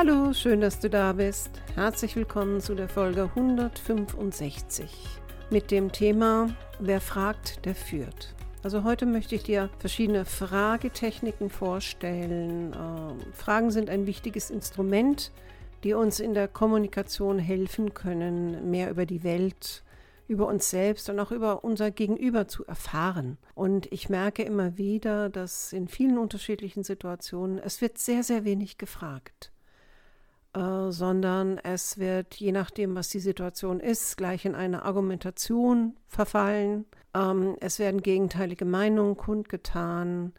Hallo, schön, dass du da bist. Herzlich willkommen zu der Folge 165 mit dem Thema Wer fragt, der führt. Also heute möchte ich dir verschiedene Fragetechniken vorstellen. Ähm, Fragen sind ein wichtiges Instrument, die uns in der Kommunikation helfen können, mehr über die Welt, über uns selbst und auch über unser Gegenüber zu erfahren. Und ich merke immer wieder, dass in vielen unterschiedlichen Situationen es wird sehr, sehr wenig gefragt. Äh, sondern es wird, je nachdem, was die Situation ist, gleich in eine Argumentation verfallen. Ähm, es werden gegenteilige Meinungen kundgetan.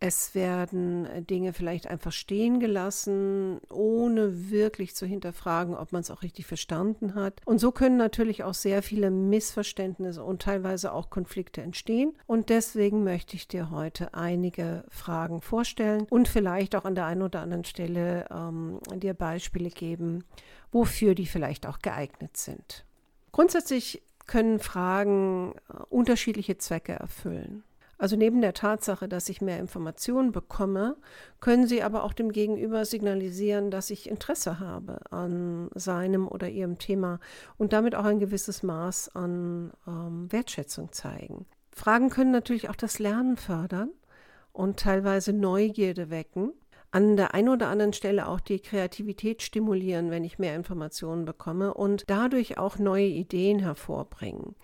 Es werden äh, Dinge vielleicht einfach stehen gelassen, ohne wirklich zu hinterfragen, ob man es auch richtig verstanden hat. Und so können natürlich auch sehr viele Missverständnisse und teilweise auch Konflikte entstehen. Und deswegen möchte ich dir heute einige Fragen vorstellen und vielleicht auch an der einen oder anderen Stelle ähm, dir Beispiele geben, wofür die vielleicht auch geeignet sind. Grundsätzlich können Fragen äh, unterschiedliche Zwecke erfüllen. Also neben der Tatsache, dass ich mehr Informationen bekomme, können Sie aber auch dem Gegenüber signalisieren, dass ich Interesse habe an seinem oder ihrem Thema und damit auch ein gewisses Maß an ähm, Wertschätzung zeigen. Fragen können natürlich auch das Lernen fördern und teilweise Neugierde wecken. An der einen oder anderen Stelle auch die Kreativität stimulieren, wenn ich mehr Informationen bekomme und dadurch auch neue Ideen hervorbringen.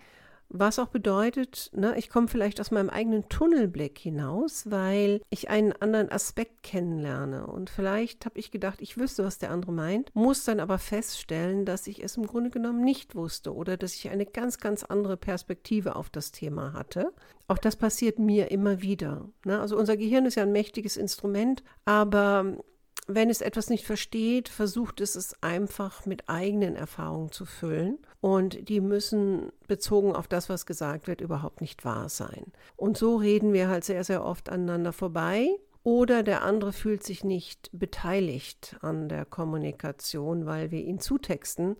Was auch bedeutet, ne, ich komme vielleicht aus meinem eigenen Tunnelblick hinaus, weil ich einen anderen Aspekt kennenlerne. Und vielleicht habe ich gedacht, ich wüsste, was der andere meint, muss dann aber feststellen, dass ich es im Grunde genommen nicht wusste oder dass ich eine ganz, ganz andere Perspektive auf das Thema hatte. Auch das passiert mir immer wieder. Ne? Also unser Gehirn ist ja ein mächtiges Instrument, aber wenn es etwas nicht versteht, versucht es es einfach mit eigenen Erfahrungen zu füllen. Und die müssen bezogen auf das, was gesagt wird, überhaupt nicht wahr sein. Und so reden wir halt sehr, sehr oft aneinander vorbei. Oder der andere fühlt sich nicht beteiligt an der Kommunikation, weil wir ihn zutexten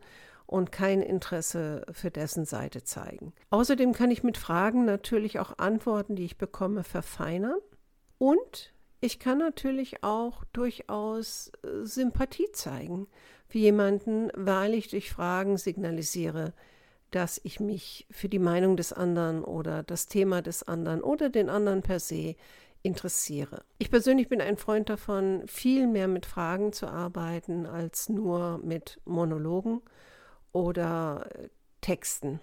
und kein Interesse für dessen Seite zeigen. Außerdem kann ich mit Fragen natürlich auch Antworten, die ich bekomme, verfeinern. Und ich kann natürlich auch durchaus äh, Sympathie zeigen für jemanden, weil ich durch Fragen signalisiere, dass ich mich für die Meinung des anderen oder das Thema des anderen oder den anderen per se interessiere. Ich persönlich bin ein Freund davon, viel mehr mit Fragen zu arbeiten als nur mit Monologen oder äh, Texten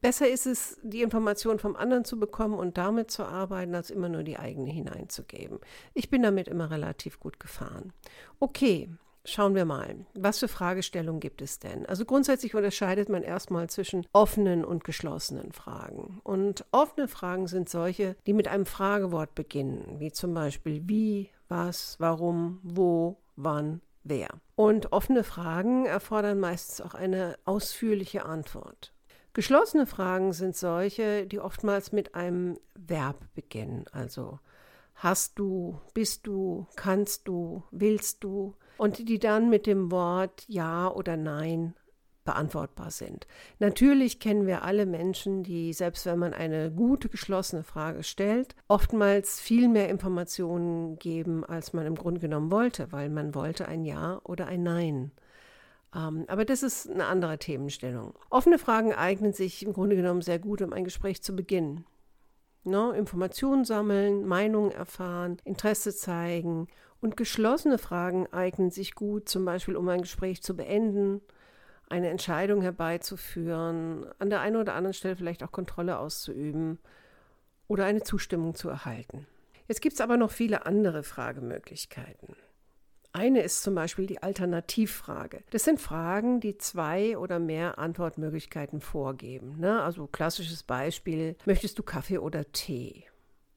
Besser ist es, die Information vom anderen zu bekommen und damit zu arbeiten, als immer nur die eigene hineinzugeben. Ich bin damit immer relativ gut gefahren. Okay, schauen wir mal. Was für Fragestellungen gibt es denn? Also grundsätzlich unterscheidet man erstmal zwischen offenen und geschlossenen Fragen. Und offene Fragen sind solche, die mit einem Fragewort beginnen, wie zum Beispiel wie, was, warum, wo, wann, wer. Und offene Fragen erfordern meistens auch eine ausführliche Antwort. Geschlossene Fragen sind solche, die oftmals mit einem Verb beginnen, also hast du, bist du, kannst du, willst du und die dann mit dem Wort Ja oder Nein beantwortbar sind. Natürlich kennen wir alle Menschen, die, selbst wenn man eine gute geschlossene Frage stellt, oftmals viel mehr Informationen geben, als man im Grunde genommen wollte, weil man wollte ein Ja oder ein Nein. Ähm, aber das ist eine andere Themenstellung. Offene Fragen eignen sich im Grunde genommen sehr gut, um ein Gespräch zu beginnen. Ne, Informationen sammeln, Meinungen erfahren, Interesse zeigen. Und geschlossene Fragen eignen sich gut, zum Beispiel um ein Gespräch zu beenden, eine Entscheidung herbeizuführen, an der einen oder anderen Stelle vielleicht auch Kontrolle auszuüben oder eine Zustimmung zu erhalten. Jetzt gibt es aber noch viele andere Fragemöglichkeiten. Eine ist zum Beispiel die Alternativfrage. Das sind Fragen, die zwei oder mehr Antwortmöglichkeiten vorgeben. Ne? Also klassisches Beispiel, möchtest du Kaffee oder Tee?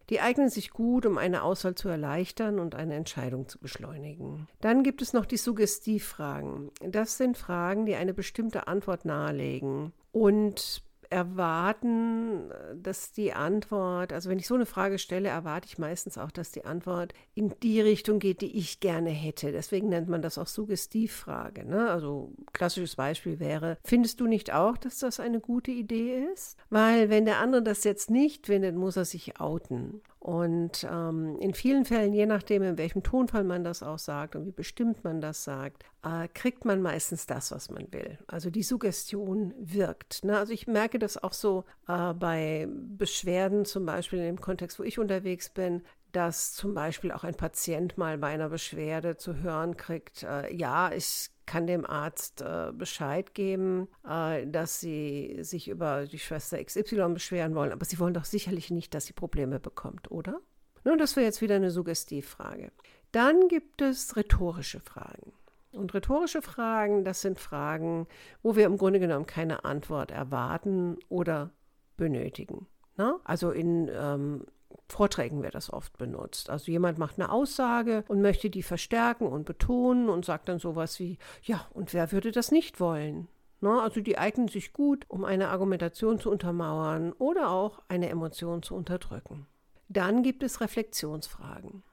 Die eignen sich gut, um eine Auswahl zu erleichtern und eine Entscheidung zu beschleunigen. Dann gibt es noch die Suggestivfragen. Das sind Fragen, die eine bestimmte Antwort nahelegen und erwarten, dass die Antwort, also wenn ich so eine Frage stelle, erwarte ich meistens auch, dass die Antwort in die Richtung geht, die ich gerne hätte. Deswegen nennt man das auch Suggestivfrage. Ne? Also klassisches Beispiel wäre, findest du nicht auch, dass das eine gute Idee ist? Weil wenn der andere das jetzt nicht findet, muss er sich outen. Und ähm, in vielen Fällen, je nachdem, in welchem Tonfall man das auch sagt und wie bestimmt man das sagt, äh, kriegt man meistens das, was man will. Also die Suggestion wirkt. Ne? Also ich merke das auch so äh, bei Beschwerden, zum Beispiel in dem Kontext, wo ich unterwegs bin, dass zum Beispiel auch ein Patient mal bei einer Beschwerde zu hören kriegt, äh, ja, ich kann dem Arzt äh, Bescheid geben, äh, dass sie sich über die Schwester XY beschweren wollen, aber sie wollen doch sicherlich nicht, dass sie Probleme bekommt, oder? Nun, das wäre jetzt wieder eine Suggestivfrage. Dann gibt es rhetorische Fragen. Und rhetorische Fragen, das sind Fragen, wo wir im Grunde genommen keine Antwort erwarten oder benötigen. Ne? Also in ähm, Vorträgen wird das oft benutzt. Also jemand macht eine Aussage und möchte die verstärken und betonen und sagt dann sowas wie, ja, und wer würde das nicht wollen? Ne? Also die eignen sich gut, um eine Argumentation zu untermauern oder auch eine Emotion zu unterdrücken. Dann gibt es Reflexionsfragen.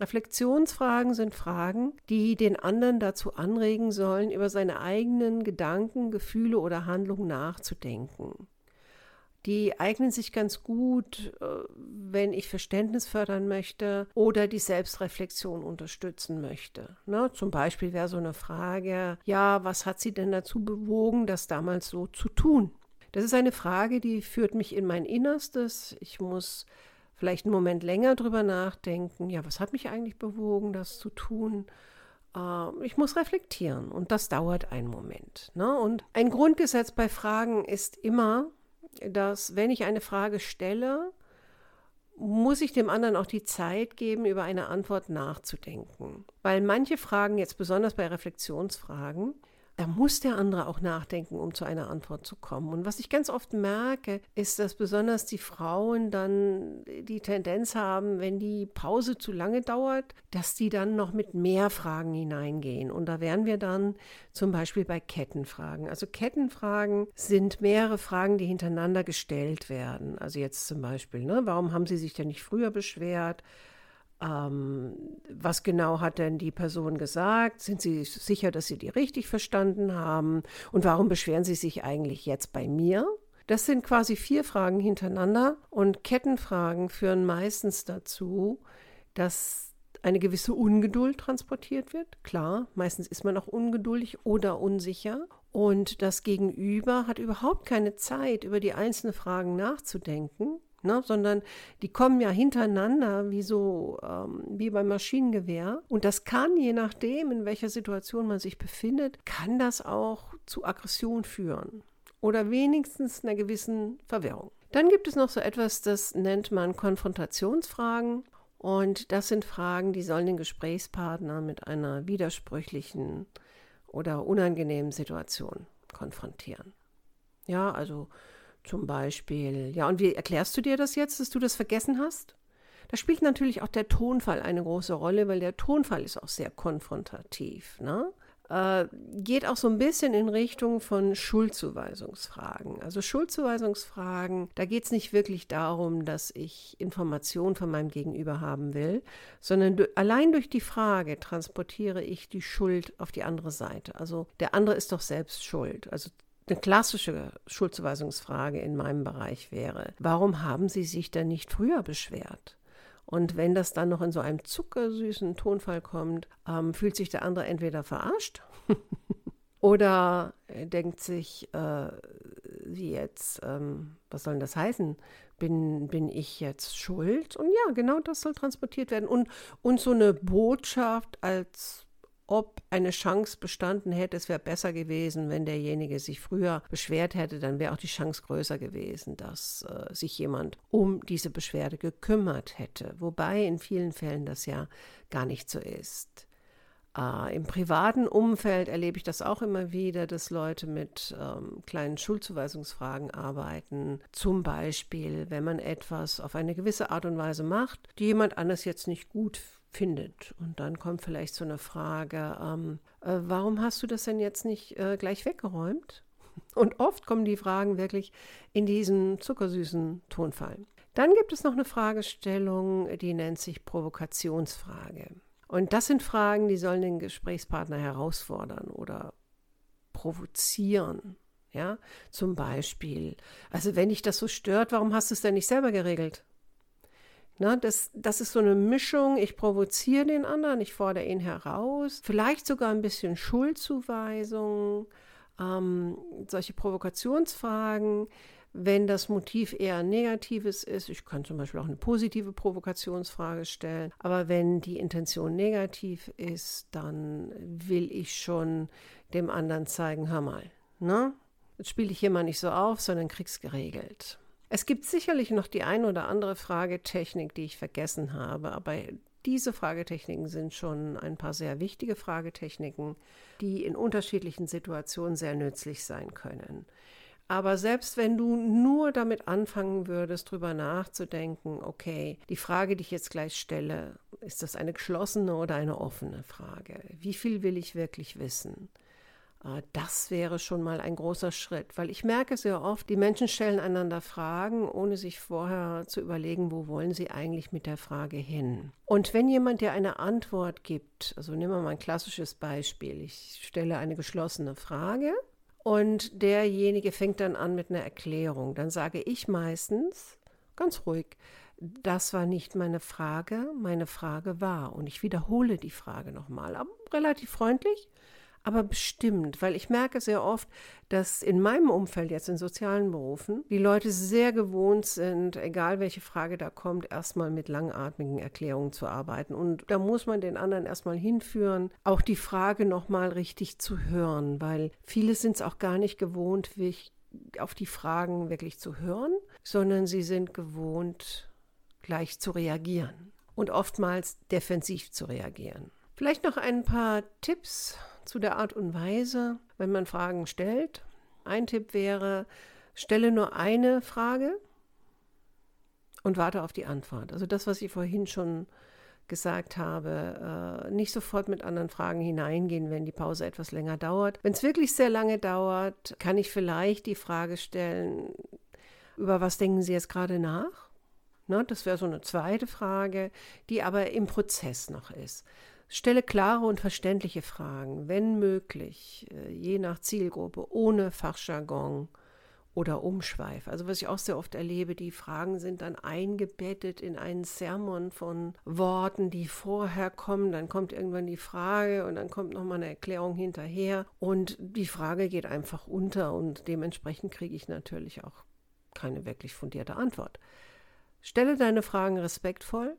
Reflexionsfragen sind Fragen, die den anderen dazu anregen sollen, über seine eigenen Gedanken, Gefühle oder Handlungen nachzudenken die eignen sich ganz gut, äh, wenn ich Verständnis fördern möchte oder die Selbstreflexion unterstützen möchte. Ne? Zum Beispiel wäre so eine Frage, ja, was hat sie denn dazu bewogen, das damals so zu tun? Das ist eine Frage, die führt mich in mein Innerstes. Ich muss vielleicht einen Moment länger drüber nachdenken, ja, was hat mich eigentlich bewogen, das zu tun? Ähm, ich muss reflektieren und das dauert einen Moment. Ne? Und ein Grundgesetz bei Fragen ist immer, dass wenn ich eine Frage stelle, muss ich dem anderen auch die Zeit geben, über eine Antwort nachzudenken. Weil manche Fragen, jetzt besonders bei Reflexionsfragen, da muss der andere auch nachdenken, um zu einer Antwort zu kommen. Und was ich ganz oft merke, ist, dass besonders die Frauen dann die Tendenz haben, wenn die Pause zu lange dauert, dass die dann noch mit mehr Fragen hineingehen. Und da wären wir dann zum Beispiel bei Kettenfragen. Also Kettenfragen sind mehrere Fragen, die hintereinander gestellt werden. Also jetzt zum Beispiel, ne, warum haben Sie sich denn nicht früher beschwert? Ähm, was genau hat denn die Person gesagt? Sind Sie sicher, dass Sie die richtig verstanden haben? Und warum beschweren Sie sich eigentlich jetzt bei mir? Das sind quasi vier Fragen hintereinander und Kettenfragen führen meistens dazu, dass eine gewisse Ungeduld transportiert wird. Klar, meistens ist man auch ungeduldig oder unsicher. Und das Gegenüber hat überhaupt keine Zeit, über die einzelnen Fragen nachzudenken Ne, sondern die kommen ja hintereinander wie so ähm, wie beim Maschinengewehr und das kann je nachdem in welcher Situation man sich befindet kann das auch zu Aggression führen oder wenigstens einer gewissen Verwirrung. Dann gibt es noch so etwas, das nennt man Konfrontationsfragen und das sind Fragen, die sollen den Gesprächspartner mit einer widersprüchlichen oder unangenehmen Situation konfrontieren. Ja, also zum Beispiel. Ja, und wie erklärst du dir das jetzt, dass du das vergessen hast? Da spielt natürlich auch der Tonfall eine große Rolle, weil der Tonfall ist auch sehr konfrontativ. Ne? Äh, geht auch so ein bisschen in Richtung von Schuldzuweisungsfragen. Also Schuldzuweisungsfragen, da geht es nicht wirklich darum, dass ich Informationen von meinem Gegenüber haben will, sondern du, allein durch die Frage transportiere ich die Schuld auf die andere Seite. Also der andere ist doch selbst schuld. Also eine klassische Schuldzuweisungsfrage in meinem Bereich wäre, warum haben Sie sich denn nicht früher beschwert? Und wenn das dann noch in so einem zuckersüßen Tonfall kommt, ähm, fühlt sich der andere entweder verarscht oder denkt sich, äh, wie jetzt, ähm, was soll denn das heißen? Bin, bin ich jetzt schuld? Und ja, genau das soll transportiert werden. Und, und so eine Botschaft als ob eine Chance bestanden hätte, es wäre besser gewesen, wenn derjenige sich früher beschwert hätte, dann wäre auch die Chance größer gewesen, dass äh, sich jemand um diese Beschwerde gekümmert hätte. Wobei in vielen Fällen das ja gar nicht so ist. Äh, Im privaten Umfeld erlebe ich das auch immer wieder, dass Leute mit ähm, kleinen Schuldzuweisungsfragen arbeiten. Zum Beispiel, wenn man etwas auf eine gewisse Art und Weise macht, die jemand anders jetzt nicht gut findet. Und dann kommt vielleicht so eine Frage, ähm, äh, warum hast du das denn jetzt nicht äh, gleich weggeräumt? Und oft kommen die Fragen wirklich in diesen zuckersüßen Tonfall. Dann gibt es noch eine Fragestellung, die nennt sich Provokationsfrage. Und das sind Fragen, die sollen den Gesprächspartner herausfordern oder provozieren. Ja, zum Beispiel, also wenn dich das so stört, warum hast du es denn nicht selber geregelt? Na, das, das ist so eine Mischung, ich provoziere den anderen, ich fordere ihn heraus, vielleicht sogar ein bisschen Schuldzuweisung, ähm, solche Provokationsfragen, wenn das Motiv eher negatives ist, ich kann zum Beispiel auch eine positive Provokationsfrage stellen, aber wenn die Intention negativ ist, dann will ich schon dem anderen zeigen, hör mal, ne? Jetzt spiele ich hier mal nicht so auf, sondern krieg's geregelt. Es gibt sicherlich noch die ein oder andere Fragetechnik, die ich vergessen habe, aber diese Fragetechniken sind schon ein paar sehr wichtige Fragetechniken, die in unterschiedlichen Situationen sehr nützlich sein können. Aber selbst wenn du nur damit anfangen würdest, drüber nachzudenken, okay, die Frage, die ich jetzt gleich stelle, ist das eine geschlossene oder eine offene Frage? Wie viel will ich wirklich wissen? Äh, das wäre schon mal ein großer Schritt, weil ich merke sehr oft, die Menschen stellen einander Fragen, ohne sich vorher zu überlegen, wo wollen sie eigentlich mit der Frage hin. Und wenn jemand dir eine Antwort gibt, also nehmen wir mal ein klassisches Beispiel, ich stelle eine geschlossene Frage und derjenige fängt dann an mit einer Erklärung. Dann sage ich meistens ganz ruhig, das war nicht meine Frage, meine Frage war. Und ich wiederhole die Frage nochmal, aber relativ freundlich aber bestimmt, weil ich merke sehr oft, dass in meinem Umfeld jetzt in sozialen Berufen die Leute sehr gewohnt sind, egal welche Frage da kommt, erstmal mit langatmigen Erklärungen zu arbeiten. Und da muss man den anderen erstmal hinführen, auch die Frage nochmal richtig zu hören, weil viele sind es auch gar nicht gewohnt, auf die Fragen wirklich zu hören, sondern sie sind gewohnt, gleich zu reagieren und oftmals defensiv zu reagieren. Vielleicht noch ein paar Tipps zu der Art und Weise, wenn man Fragen stellt. Ein Tipp wäre, stelle nur eine Frage und warte auf die Antwort. Also das, was ich vorhin schon gesagt habe, äh, nicht sofort mit anderen Fragen hineingehen, wenn die Pause etwas länger dauert. Wenn es wirklich sehr lange dauert, kann ich vielleicht die Frage stellen, über was denken Sie jetzt gerade nach? Ne, das wäre so eine zweite Frage, die aber im Prozess noch ist. Stelle klare und verständliche Fragen, wenn möglich, äh, je nach Zielgruppe, ohne Fachjargon oder Umschweif. Also was ich auch sehr oft erlebe, die Fragen sind dann eingebettet in einen Sermon von Worten, die vorher kommen, dann kommt irgendwann die Frage und dann kommt nochmal eine Erklärung hinterher und die Frage geht einfach unter und dementsprechend kriege ich natürlich auch keine wirklich fundierte Antwort. Stelle deine Fragen respektvoll,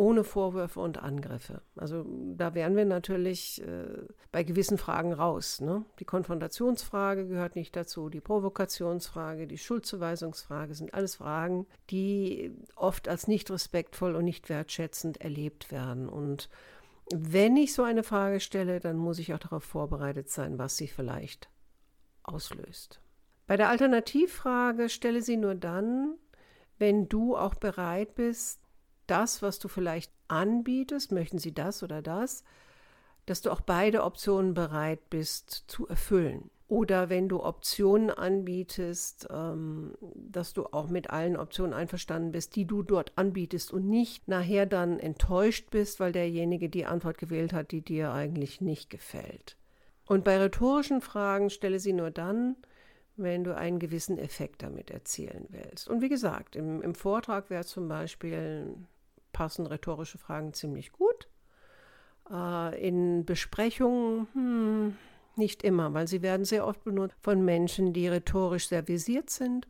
ohne Vorwürfe und Angriffe. Also da wären wir natürlich äh, bei gewissen Fragen raus. Ne? Die Konfrontationsfrage gehört nicht dazu, die Provokationsfrage, die Schuldzuweisungsfrage sind alles Fragen, die oft als nicht respektvoll und nicht wertschätzend erlebt werden. Und wenn ich so eine Frage stelle, dann muss ich auch darauf vorbereitet sein, was sie vielleicht auslöst. Bei der Alternativfrage stelle sie nur dann, wenn du auch bereit bist, das, was du vielleicht anbietest, möchten sie das oder das, dass du auch beide Optionen bereit bist zu erfüllen. Oder wenn du Optionen anbietest, ähm, dass du auch mit allen Optionen einverstanden bist, die du dort anbietest und nicht nachher dann enttäuscht bist, weil derjenige die Antwort gewählt hat, die dir eigentlich nicht gefällt. Und bei rhetorischen Fragen stelle sie nur dann, wenn du einen gewissen Effekt damit erzielen willst. Und wie gesagt, im, im Vortrag wäre zum Beispiel passen rhetorische Fragen ziemlich gut. Äh, in Besprechungen hm, nicht immer, weil sie werden sehr oft benutzt von Menschen, die rhetorisch sehr visiert sind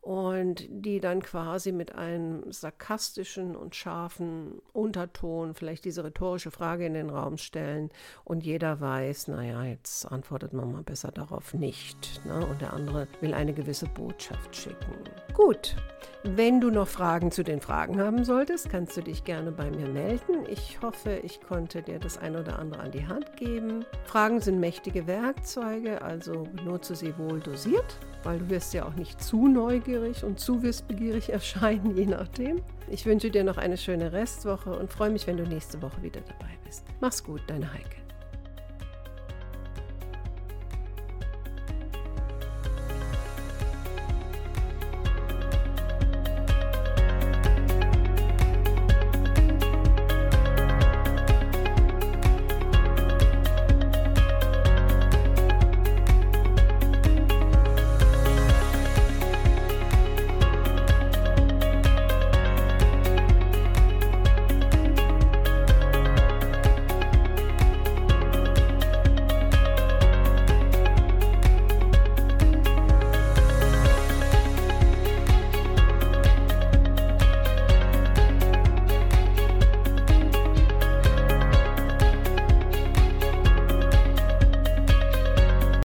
und die dann quasi mit einem sarkastischen und scharfen Unterton vielleicht diese rhetorische Frage in den Raum stellen und jeder weiß, naja, jetzt antwortet man mal besser darauf nicht. Ne? Und der andere will eine gewisse Botschaft schicken. Gut, wenn du noch Fragen zu den Fragen haben solltest, kannst du dich gerne bei mir melden. Ich hoffe, ich konnte dir das ein oder andere an die Hand geben. Fragen sind mächtige Werkzeuge, also benutze sie wohl dosiert weil du wirst ja auch nicht zu neugierig und zu wissbegierig erscheinen, je nachdem. Ich wünsche dir noch eine schöne Restwoche und freue mich, wenn du nächste Woche wieder dabei bist. Mach's gut, deine Heike.